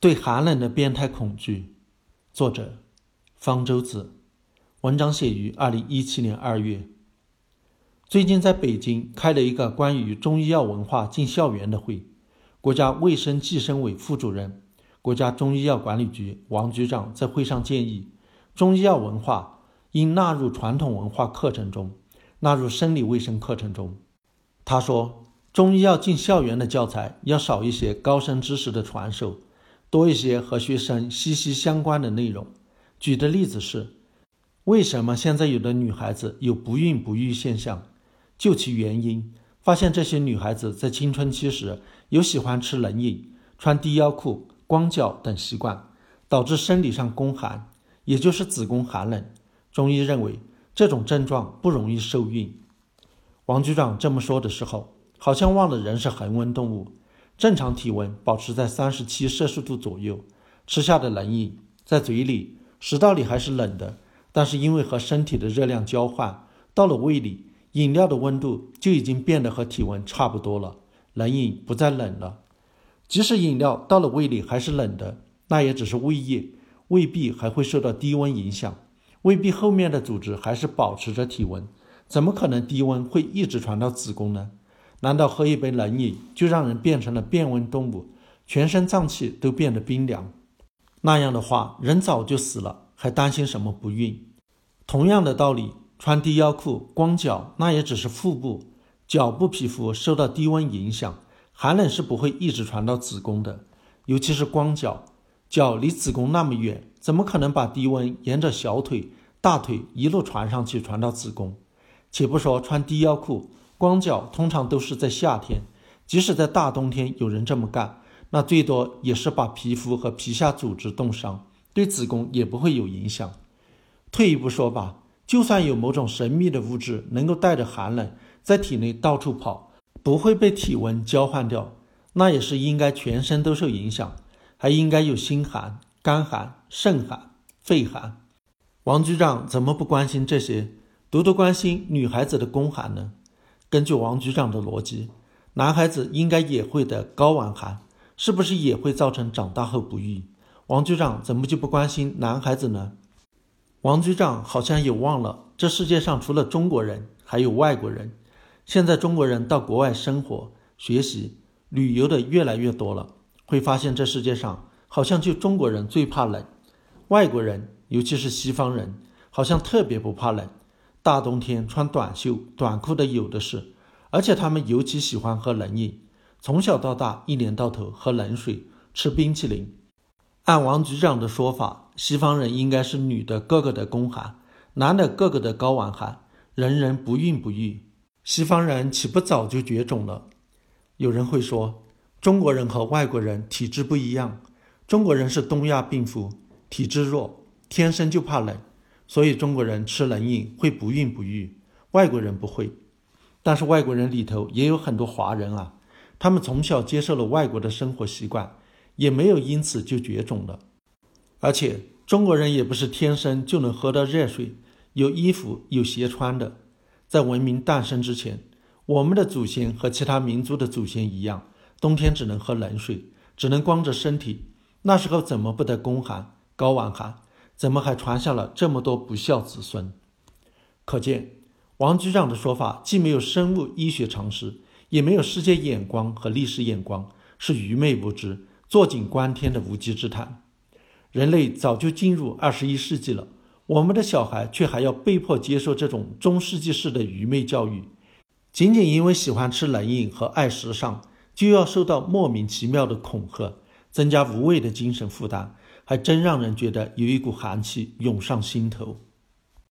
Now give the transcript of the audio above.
对寒冷的变态恐惧，作者方舟子。文章写于二零一七年二月。最近在北京开了一个关于中医药文化进校园的会，国家卫生计生委副主任、国家中医药管理局王局长在会上建议，中医药文化应纳入传统文化课程中，纳入生理卫生课程中。他说，中医药进校园的教材要少一些高深知识的传授。多一些和学生息息相关的内容。举的例子是：为什么现在有的女孩子有不孕不育现象？究其原因，发现这些女孩子在青春期时有喜欢吃冷饮、穿低腰裤、光脚等习惯，导致生理上宫寒，也就是子宫寒冷。中医认为这种症状不容易受孕。王局长这么说的时候，好像忘了人是恒温动物。正常体温保持在三十七摄氏度左右，吃下的冷饮在嘴里、食道里还是冷的，但是因为和身体的热量交换，到了胃里，饮料的温度就已经变得和体温差不多了，冷饮不再冷了。即使饮料到了胃里还是冷的，那也只是胃液，胃壁还会受到低温影响，胃壁后面的组织还是保持着体温，怎么可能低温会一直传到子宫呢？难道喝一杯冷饮就让人变成了变温动物，全身脏器都变得冰凉？那样的话，人早就死了，还担心什么不孕？同样的道理，穿低腰裤、光脚，那也只是腹部、脚部皮肤受到低温影响，寒冷是不会一直传到子宫的。尤其是光脚，脚离子宫那么远，怎么可能把低温沿着小腿、大腿一路传上去，传到子宫？且不说穿低腰裤。光脚通常都是在夏天，即使在大冬天有人这么干，那最多也是把皮肤和皮下组织冻伤，对子宫也不会有影响。退一步说吧，就算有某种神秘的物质能够带着寒冷在体内到处跑，不会被体温交换掉，那也是应该全身都受影响，还应该有心寒、肝寒、肾寒、肺寒。王局长怎么不关心这些，独独关心女孩子的宫寒呢？根据王局长的逻辑，男孩子应该也会得睾丸寒，是不是也会造成长大后不育？王局长怎么就不关心男孩子呢？王局长好像也忘了，这世界上除了中国人，还有外国人。现在中国人到国外生活、学习、旅游的越来越多了，会发现这世界上好像就中国人最怕冷，外国人，尤其是西方人，好像特别不怕冷。大冬天穿短袖短裤的有的是，而且他们尤其喜欢喝冷饮，从小到大一年到头喝冷水、吃冰淇淋。按王局长的说法，西方人应该是女的个个的宫寒，男的个个的睾丸寒，人人不孕不育。西方人岂不早就绝种了？有人会说，中国人和外国人体质不一样，中国人是东亚病夫，体质弱，天生就怕冷。所以中国人吃冷饮会不孕不育，外国人不会。但是外国人里头也有很多华人啊，他们从小接受了外国的生活习惯，也没有因此就绝种了。而且中国人也不是天生就能喝到热水、有衣服、有鞋穿的。在文明诞生之前，我们的祖先和其他民族的祖先一样，冬天只能喝冷水，只能光着身体。那时候怎么不得宫寒、睾丸寒？怎么还传下了这么多不孝子孙？可见王局长的说法既没有生物医学常识，也没有世界眼光和历史眼光，是愚昧无知、坐井观天的无稽之谈。人类早就进入二十一世纪了，我们的小孩却还要被迫接受这种中世纪式的愚昧教育，仅仅因为喜欢吃冷饮和爱时尚，就要受到莫名其妙的恐吓，增加无谓的精神负担。还真让人觉得有一股寒气涌上心头。